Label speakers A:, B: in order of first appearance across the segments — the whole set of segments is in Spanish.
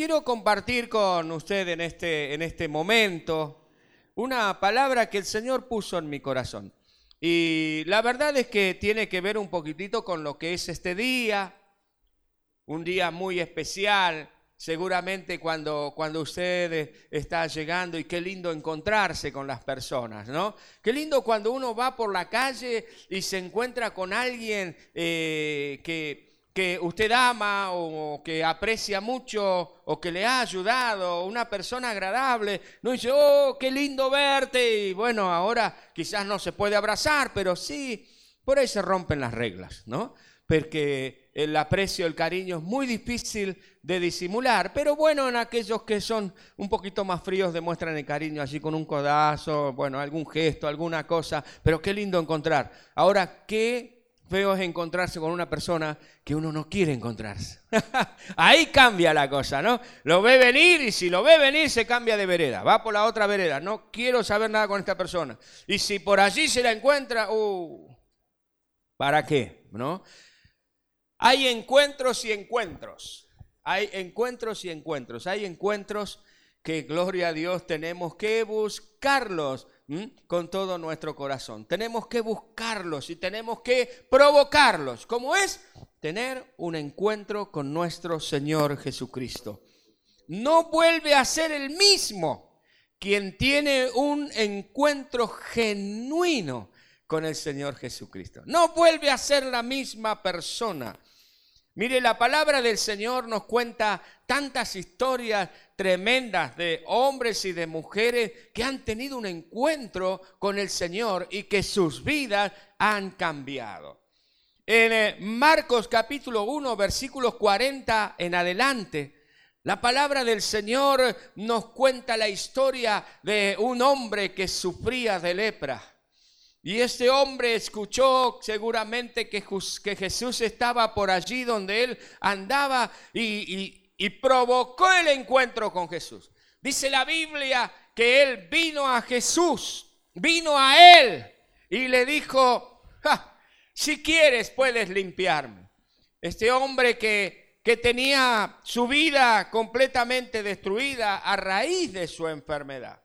A: quiero compartir con usted en este, en este momento una palabra que el Señor puso en mi corazón. Y la verdad es que tiene que ver un poquitito con lo que es este día, un día muy especial, seguramente cuando, cuando usted está llegando y qué lindo encontrarse con las personas, ¿no? Qué lindo cuando uno va por la calle y se encuentra con alguien eh, que que usted ama o que aprecia mucho o que le ha ayudado, una persona agradable, no dice, oh, qué lindo verte, y bueno, ahora quizás no se puede abrazar, pero sí, por ahí se rompen las reglas, ¿no? Porque el aprecio, el cariño es muy difícil de disimular, pero bueno, en aquellos que son un poquito más fríos demuestran el cariño allí con un codazo, bueno, algún gesto, alguna cosa, pero qué lindo encontrar. Ahora, ¿qué feo es encontrarse con una persona que uno no quiere encontrarse. Ahí cambia la cosa, ¿no? Lo ve venir y si lo ve venir se cambia de vereda, va por la otra vereda, no quiero saber nada con esta persona. Y si por allí se la encuentra, uh, ¿para qué? ¿No? Hay encuentros y encuentros. Hay encuentros y encuentros. Hay encuentros que, gloria a Dios, tenemos que buscarlos con todo nuestro corazón. Tenemos que buscarlos y tenemos que provocarlos. ¿Cómo es? Tener un encuentro con nuestro Señor Jesucristo. No vuelve a ser el mismo quien tiene un encuentro genuino con el Señor Jesucristo. No vuelve a ser la misma persona. Mire, la palabra del Señor nos cuenta tantas historias tremendas de hombres y de mujeres que han tenido un encuentro con el Señor y que sus vidas han cambiado. En eh, Marcos capítulo 1, versículos 40 en adelante, la palabra del Señor nos cuenta la historia de un hombre que sufría de lepra. Y este hombre escuchó seguramente que, Jesús estaba por allí donde él andaba y, provocó el encuentro con Jesús. Dice la Biblia que él vino a Jesús, vino a él y le dijo, si quieres puedes limpiarme. Este hombre que, que tenía su vida completamente destruida a raíz de su enfermedad.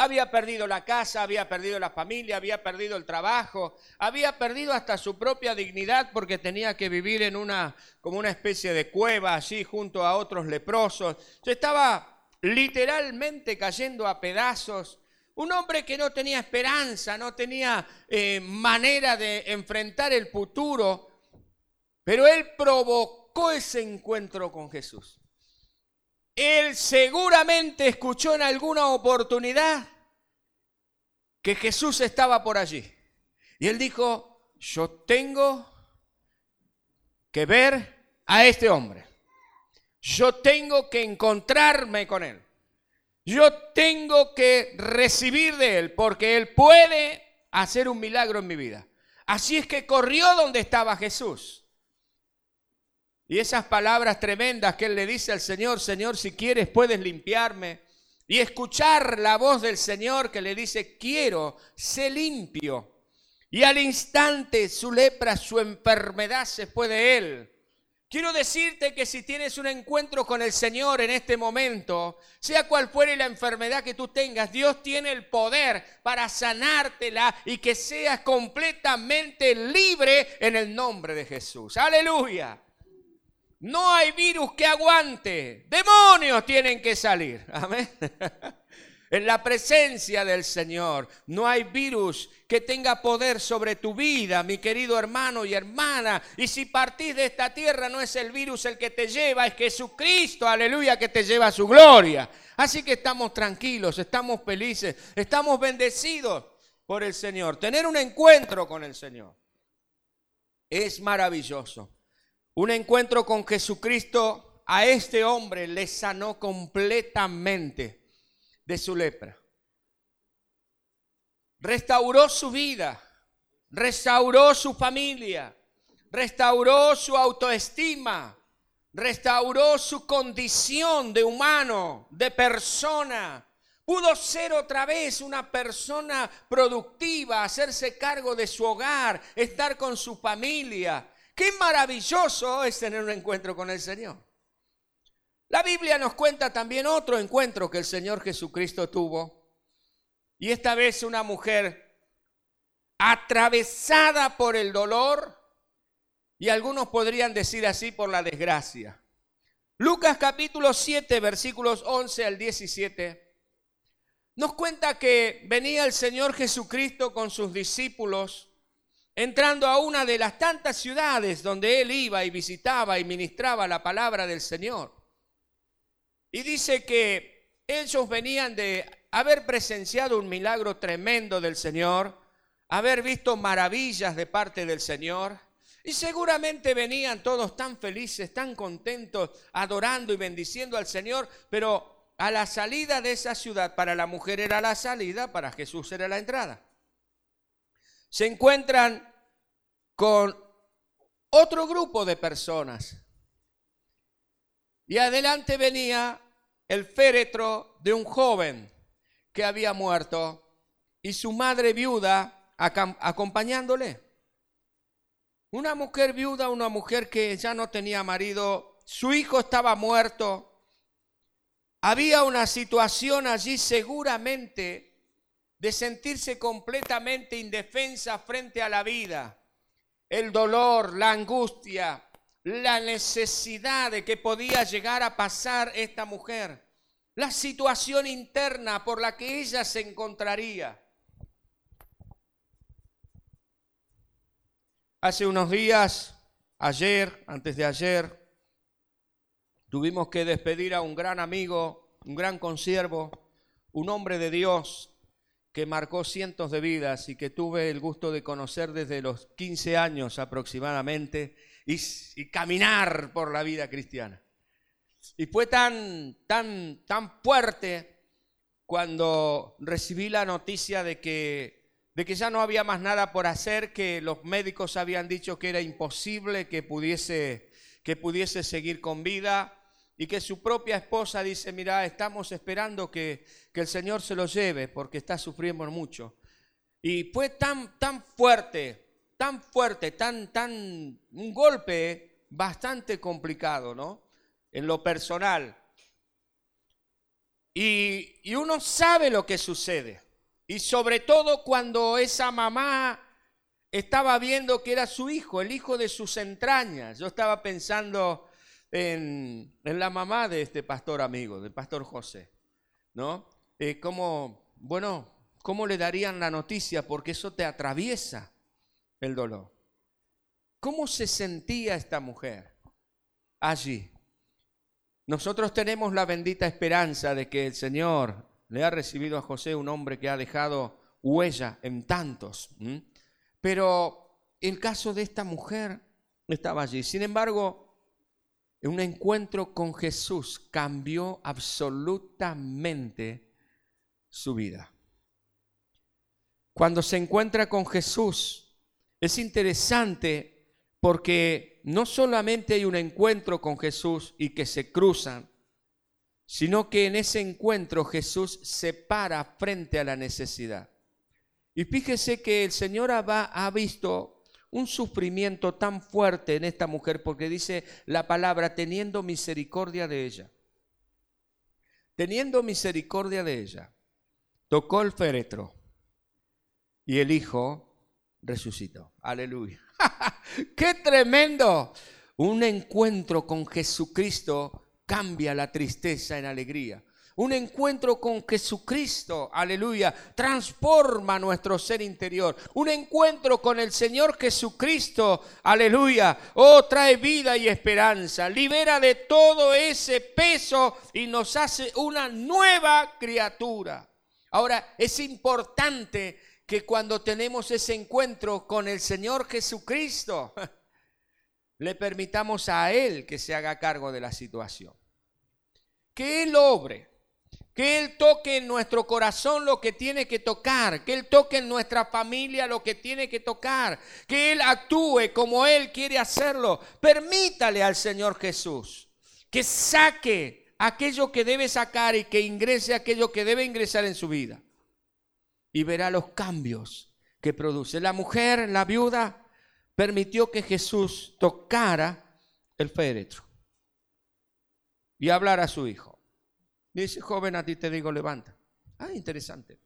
A: Había perdido la casa, había perdido la familia, había perdido el trabajo, había perdido hasta su propia dignidad porque tenía que vivir en una como una especie de cueva allí junto a otros leprosos. Se estaba literalmente cayendo a pedazos. Un hombre que no tenía esperanza, no tenía eh, manera de enfrentar el futuro, pero él provocó ese encuentro con Jesús. Él seguramente escuchó en alguna oportunidad que Jesús estaba por allí. Y él dijo, yo tengo que ver a este hombre. Yo tengo que encontrarme con él. Yo tengo que recibir de él porque él puede hacer un milagro en mi vida. Así es que corrió donde estaba Jesús. Y esas palabras tremendas que él le dice al Señor, Señor, si quieres puedes limpiarme. Y escuchar la voz del Señor que le dice, quiero, sé limpio. Y al instante su lepra, su enfermedad se fue de él. Quiero decirte que si tienes un encuentro con el Señor en este momento, sea cual fuere la enfermedad que tú tengas, Dios tiene el poder para sanártela y que seas completamente libre en el nombre de Jesús. Aleluya. No hay virus que aguante. Demonios tienen que salir. Amén. En la presencia del Señor no hay virus que tenga poder sobre tu vida, mi querido hermano y hermana. Y si partís de esta tierra no es el virus el que te lleva, es Jesucristo, aleluya, que te lleva a su gloria. Así que estamos tranquilos, estamos felices, estamos bendecidos por el Señor. Tener un encuentro con el Señor es maravilloso. Un encuentro con Jesucristo a este hombre le sanó completamente de su lepra. Restauró su vida, restauró su familia, restauró su autoestima, restauró su condición de humano, de persona. Pudo ser otra vez una persona productiva, hacerse cargo de su hogar, estar con su familia Qué maravilloso es tener un encuentro con el Señor. La Biblia nos cuenta también otro encuentro que el Señor Jesucristo tuvo. Y esta vez una mujer atravesada por el dolor y algunos podrían decir así por la desgracia. Lucas capítulo 7 versículos 11 al 17 nos cuenta que venía el Señor Jesucristo con sus discípulos entrando a una de las tantas ciudades donde él iba y visitaba y ministraba la palabra del Señor. Y dice que ellos venían de haber presenciado un milagro tremendo del Señor, haber visto maravillas de parte del Señor, y seguramente venían todos tan felices, tan contentos, adorando y bendiciendo al Señor, pero a la salida de esa ciudad, para la mujer era la salida, para Jesús era la entrada se encuentran con otro grupo de personas. Y adelante venía el féretro de un joven que había muerto y su madre viuda acompañándole. Una mujer viuda, una mujer que ya no tenía marido, su hijo estaba muerto. Había una situación allí seguramente de sentirse completamente indefensa frente a la vida, el dolor, la angustia, la necesidad de que podía llegar a pasar esta mujer, la situación interna por la que ella se encontraría. Hace unos días, ayer, antes de ayer, tuvimos que despedir a un gran amigo, un gran consiervo, un hombre de Dios, que marcó cientos de vidas y que tuve el gusto de conocer desde los 15 años aproximadamente y, caminar por la vida cristiana. Y fue tan, tan, tan fuerte cuando recibí la noticia de que, de que ya no había más nada por hacer, que los médicos habían dicho que era imposible que pudiese, que pudiese seguir con vida y que su propia esposa dice, mira, estamos esperando que, que, el Señor se lo lleve porque está sufriendo mucho. Y fue tan, tan fuerte, tan fuerte, tan, tan, un golpe bastante complicado, ¿no? En lo personal. Y, y uno sabe lo que sucede. Y sobre todo cuando esa mamá estaba viendo que era su hijo, el hijo de sus entrañas. Yo estaba pensando en, la mamá de este pastor amigo, del pastor José, ¿no? Eh, ¿Cómo, bueno, cómo le darían la noticia? Porque eso te atraviesa el dolor. ¿Cómo se sentía esta mujer allí? Nosotros tenemos la bendita esperanza de que el Señor le ha recibido a José, un hombre que ha dejado huella en tantos. Pero el caso de esta mujer estaba allí. Sin embargo, un encuentro con Jesús cambió absolutamente su vida. Cuando se encuentra con Jesús, es interesante porque no solamente hay un encuentro con Jesús y que se cruzan, sino que en ese encuentro Jesús se para frente a la necesidad. Y fíjese que el Señor ha visto un sufrimiento tan fuerte en esta mujer porque dice la palabra teniendo misericordia de ella. Teniendo misericordia de ella, tocó el féretro y el hijo resucitó. Aleluya. ¡Qué tremendo! Un encuentro con Jesucristo cambia la tristeza en alegría. Un encuentro con Jesucristo, aleluya, transforma nuestro ser interior. Un encuentro con el Señor Jesucristo, aleluya, oh, trae vida y esperanza. Libera de todo ese peso y nos hace una nueva criatura. Ahora, es importante que cuando tenemos ese encuentro con el Señor Jesucristo, le permitamos a Él que se haga cargo de la situación. Que Él obre que Él toque en nuestro corazón lo que tiene que tocar, que Él toque en nuestra familia lo que tiene que tocar, que Él actúe como Él quiere hacerlo. Permítale al Señor Jesús que saque aquello que debe sacar y que ingrese aquello que debe ingresar en su vida. Y verá los cambios que produce. La mujer, la viuda, permitió que Jesús tocara el féretro. y hablar a su hijo. Dice, joven, a ti te digo, levanta. Ah, interesante.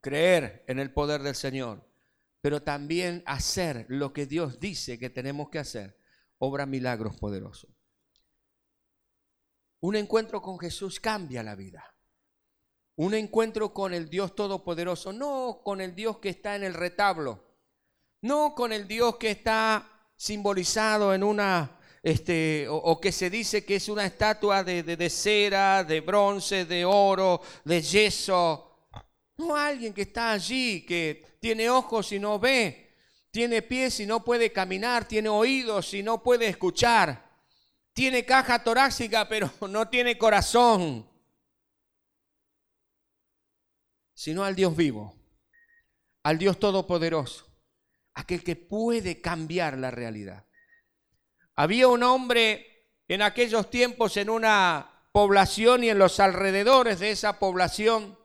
A: Creer en el poder del Señor, pero también hacer lo que Dios dice que tenemos que hacer, obra milagros poderosos. Un encuentro con Jesús cambia la vida. Un encuentro con el Dios Todopoderoso, no con el Dios que está en el retablo, no con el Dios que está simbolizado en una, este, o, que se dice que es una estatua de, de, de cera, de bronce, de oro, de yeso. No alguien que está allí, que tiene ojos y no ve, tiene pies y no puede caminar, tiene oídos y no puede escuchar, tiene caja torácica pero no tiene corazón sino al Dios vivo, al Dios todopoderoso, aquel que puede cambiar la realidad. Había un hombre en aquellos tiempos en una población y en los alrededores de esa población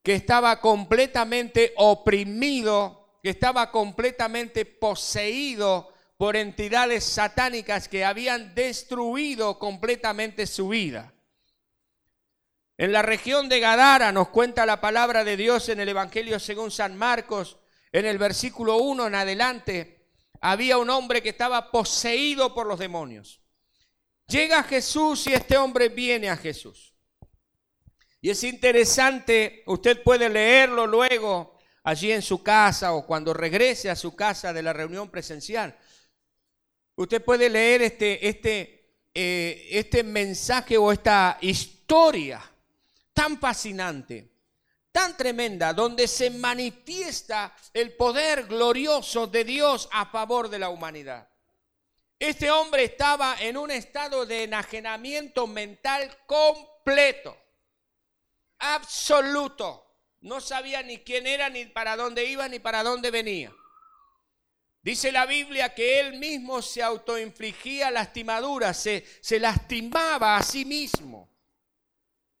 A: que estaba completamente oprimido, que estaba completamente poseído por entidades satánicas que habían destruido completamente su vida. En la región de Gadara nos cuenta la palabra de Dios en el Evangelio según San Marcos, en el versículo 1 en adelante, había un hombre que estaba poseído por los demonios. Llega Jesús y este hombre viene a Jesús. Y es interesante, usted puede leerlo luego allí en su casa o cuando regrese a su casa de la reunión presencial. Usted puede leer este, este, eh, este mensaje o esta historia tan fascinante, tan tremenda, donde se manifiesta el poder glorioso de Dios a favor de la humanidad. Este hombre estaba en un estado de enajenamiento mental completo, absoluto. No sabía ni quién era, ni para dónde iba, ni para dónde venía. Dice la Biblia que él mismo se autoinfligía lastimaduras, se, se lastimaba a sí mismo.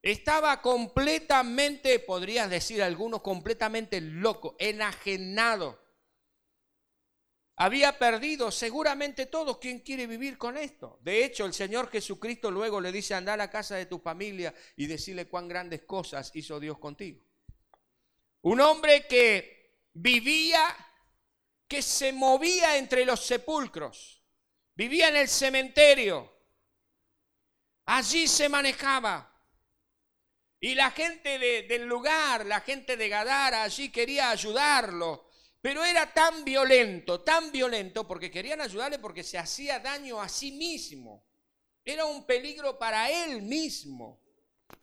A: Estaba completamente, podrías decir algunos, completamente loco, enajenado. Había perdido seguramente todo. ¿Quién quiere vivir con esto? De hecho, el Señor Jesucristo luego le dice, anda a la casa de tu familia y decirle cuán grandes cosas hizo Dios contigo. Un hombre que vivía, que se movía entre los sepulcros, vivía en el cementerio. Allí se manejaba. Y la gente del lugar, la gente de Gadara allí quería ayudarlo. Pero era tan violento, tan violento, porque querían ayudarle porque se hacía daño a sí mismo. Era un peligro para él mismo.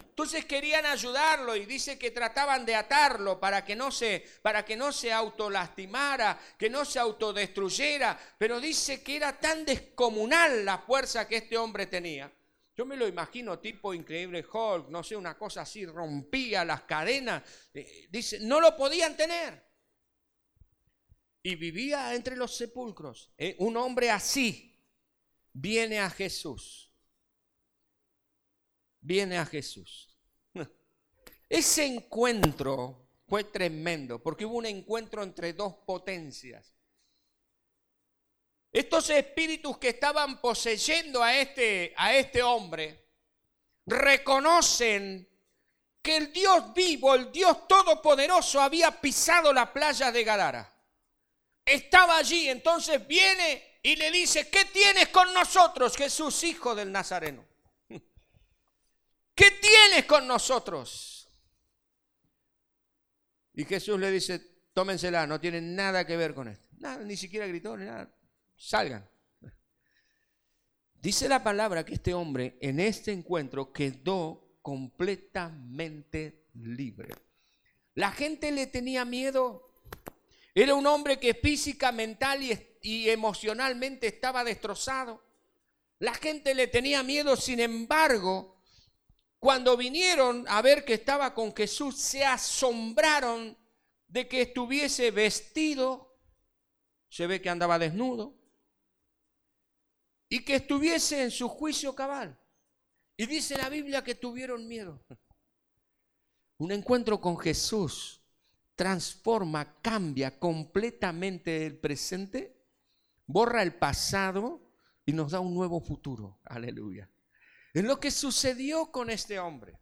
A: Entonces querían ayudarlo y dice que trataban de atarlo para que no se para que no se autolastimara, que no se autodestruyera, pero dice que era tan descomunal la fuerza que este hombre tenía yo me lo imagino tipo increíble Hulk, no sé, una cosa así, rompía las cadenas. Eh, dice, no lo podían tener. Y vivía entre los sepulcros. Eh, un hombre así viene a Jesús. Viene a Jesús. Ese encuentro fue tremendo, porque hubo un encuentro entre dos potencias. Estos espíritus que estaban poseyendo a este, a este hombre reconocen que el Dios vivo, el Dios todopoderoso había pisado la playa de Gadara. Estaba allí, entonces viene y le dice, ¿qué tienes con nosotros, Jesús, hijo del Nazareno? ¿Qué tienes con nosotros? Y Jesús le dice, tómensela, no tiene nada que ver con esto. Nada, ni siquiera gritó, ni nada salgan. Dice la palabra que este hombre en este encuentro quedó completamente libre. La gente le tenía miedo. Era un hombre que física, mental y, emocionalmente estaba destrozado. La gente le tenía miedo, sin embargo, cuando vinieron a ver que estaba con Jesús, se asombraron de que estuviese vestido. Se ve que andaba desnudo y que estuviese en su juicio cabal. Y dice la Biblia que tuvieron miedo. Un encuentro con Jesús transforma, cambia completamente el presente, borra el pasado, y nos da un nuevo futuro. Aleluya. Es lo que sucedió con este hombre.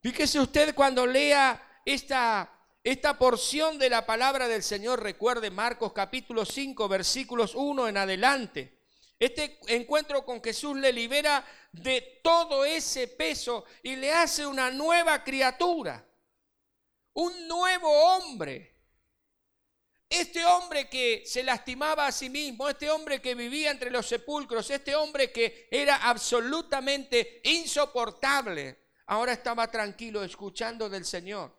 A: Fíjese usted cuando lea esta, esta porción de la palabra del Señor, recuerde Marcos capítulo 5, versículos 1 en adelante. Este encuentro con Jesús le libera de todo ese peso y le hace una nueva criatura, un nuevo hombre. Este hombre que se lastimaba a sí mismo, este hombre que vivía entre los sepulcros, este hombre que era absolutamente insoportable, ahora estaba tranquilo escuchando del Señor.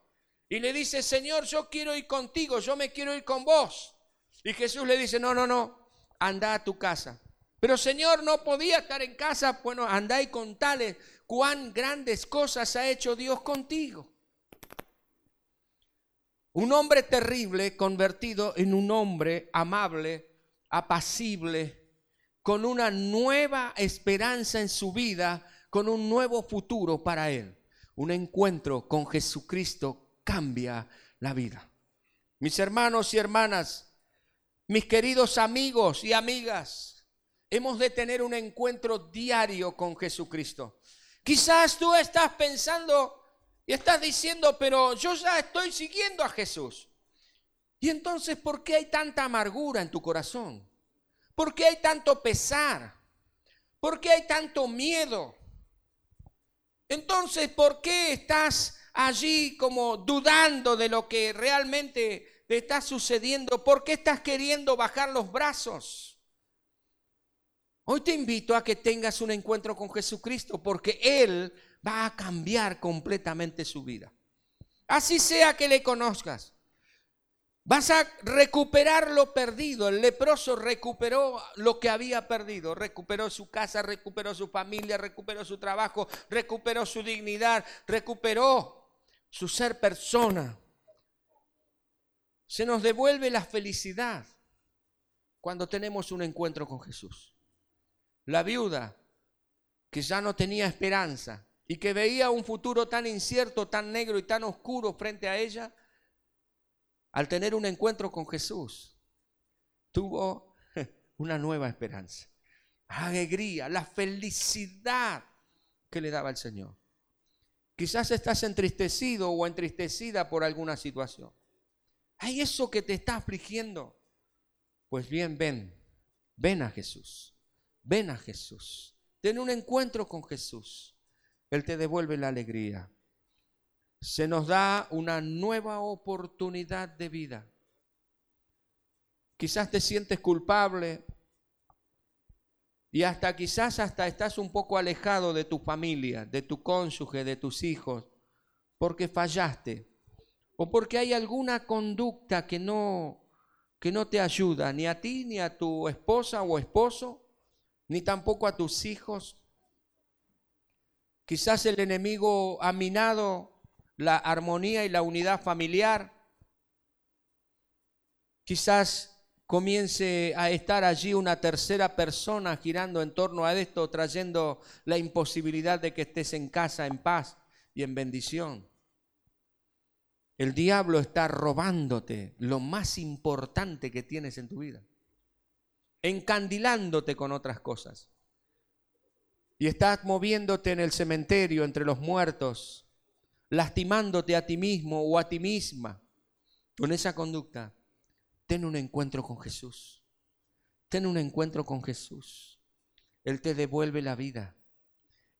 A: Y le dice, Señor, yo quiero ir contigo, yo me quiero ir con vos. Y Jesús le dice, no, no, no, anda a tu casa. Pero Señor, no podía estar en casa. Bueno, anda y contale cuán grandes cosas ha hecho Dios contigo. Un hombre terrible convertido en un hombre amable, apacible, con una nueva esperanza en su vida, con un nuevo futuro para él. Un encuentro con Jesucristo cambia la vida. Mis hermanos y hermanas, mis queridos amigos y amigas, hemos de tener un encuentro diario con Jesucristo. Quizás tú estás pensando, y estás diciendo, pero yo ya estoy siguiendo a Jesús. Y entonces, ¿por qué hay tanta amargura en tu corazón? ¿Por qué hay tanto pesar? ¿Por qué hay tanto miedo? Entonces, ¿por qué estás allí como dudando de lo que realmente te está sucediendo? ¿Por qué estás queriendo bajar los brazos? Hoy te invito a que tengas un encuentro con Jesucristo porque Él va a cambiar completamente su vida. Así sea que le conozcas. Vas a recuperar lo perdido. El leproso recuperó lo que había perdido. Recuperó su casa, recuperó su familia, recuperó su trabajo, recuperó su dignidad, recuperó su ser persona. Se nos devuelve la felicidad cuando tenemos un encuentro con Jesús. La viuda que ya no tenía esperanza, y que veía un futuro tan incierto, tan negro y tan oscuro frente a ella, al tener un encuentro con Jesús, tuvo una nueva esperanza, alegría, la felicidad que le daba el Señor. Quizás estás entristecido o entristecida por alguna situación. Hay eso que te está afligiendo. Pues bien, ven, ven a Jesús, ven a Jesús. Ten un encuentro con Jesús. Él te devuelve la alegría. Se nos da una nueva oportunidad de vida. Quizás te sientes culpable y hasta quizás hasta estás un poco alejado de tu familia, de tu cónyuge, de tus hijos, porque fallaste o porque hay alguna conducta que no que no te ayuda ni a ti ni a tu esposa o esposo, ni tampoco a tus hijos. Quizás el enemigo ha minado la armonía y la unidad familiar. Quizás comience a estar allí una tercera persona girando en torno a esto, trayendo la imposibilidad de que estés en casa en paz y en bendición. El diablo está robándote lo más importante que tienes en tu vida, encandilándote con otras cosas y estás moviéndote en el cementerio entre los muertos, lastimándote a ti mismo o a ti misma con esa conducta, ten un encuentro con Jesús. Ten un encuentro con Jesús. Él te devuelve la vida.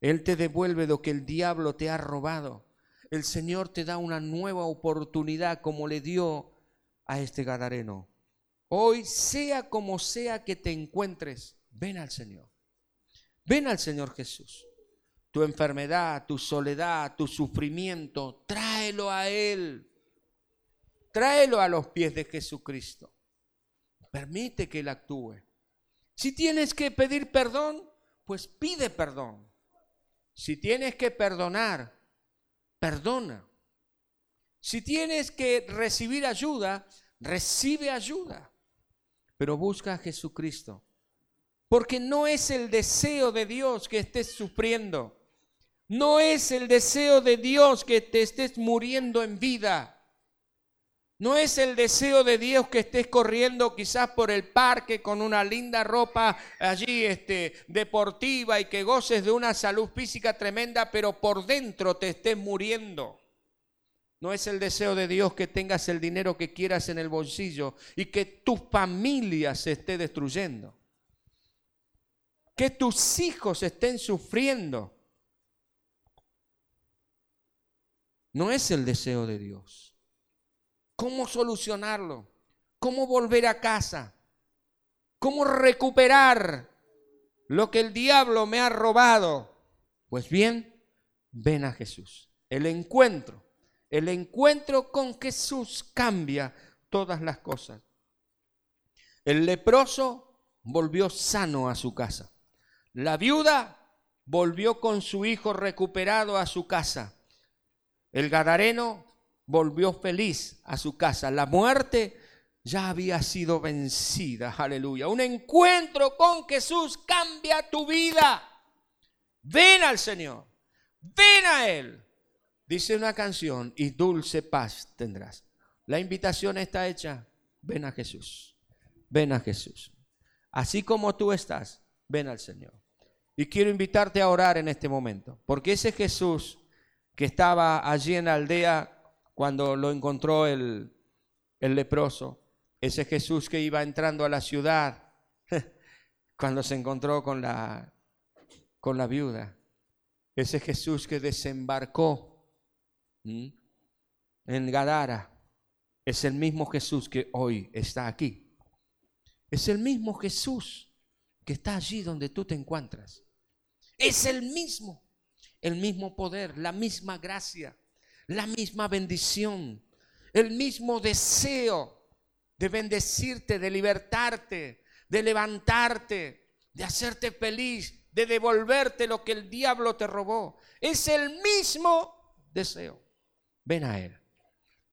A: Él te devuelve lo que el diablo te ha robado. El Señor te da una nueva oportunidad como le dio a este Gadareno. Hoy, sea como sea que te encuentres, ven al Señor. Ven al Señor Jesús. Tu enfermedad, tu soledad, tu sufrimiento, tráelo a Él. Tráelo a los pies de Jesucristo. Permite que Él actúe. Si tienes que pedir perdón, pues pide perdón. Si tienes que perdonar, perdona. Si tienes que recibir ayuda, recibe ayuda. Pero busca a Jesucristo porque no es el deseo de Dios que estés sufriendo. No es el deseo de Dios que te estés muriendo en vida. No es el deseo de Dios que estés corriendo quizás por el parque con una linda ropa allí este, deportiva y que goces de una salud física tremenda, pero por dentro te estés muriendo. No es el deseo de Dios que tengas el dinero que quieras en el bolsillo y que tu familia se esté destruyendo. Que tus hijos estén sufriendo. No es el deseo de Dios. ¿Cómo solucionarlo? ¿Cómo volver a casa? ¿Cómo recuperar lo que el diablo me ha robado? Pues bien, ven a Jesús. El encuentro, el encuentro con Jesús cambia todas las cosas. El leproso volvió sano a su casa. La viuda volvió con su hijo recuperado a su casa. El gadareno volvió feliz a su casa. La muerte ya había sido vencida. Aleluya. Un encuentro con Jesús cambia tu vida. Ven al Señor. Ven a Él. Dice una canción y dulce paz tendrás. La invitación está hecha. Ven a Jesús. Ven a Jesús. Así como tú estás, ven al Señor. Y quiero invitarte a orar en este momento. Porque ese Jesús que estaba allí en la aldea cuando lo encontró el, leproso, ese Jesús que iba entrando a la ciudad, cuando se encontró con la, con la viuda, ese Jesús que desembarcó en Gadara, es el mismo Jesús que hoy está aquí. Es el mismo Jesús que está allí donde tú te encuentras. Es el mismo, el mismo poder, la misma gracia la misma bendición, el mismo deseo de bendecirte, de libertarte, de levantarte, de hacerte feliz, de devolverte lo que el diablo te robó. Es el mismo deseo. Ven a Él.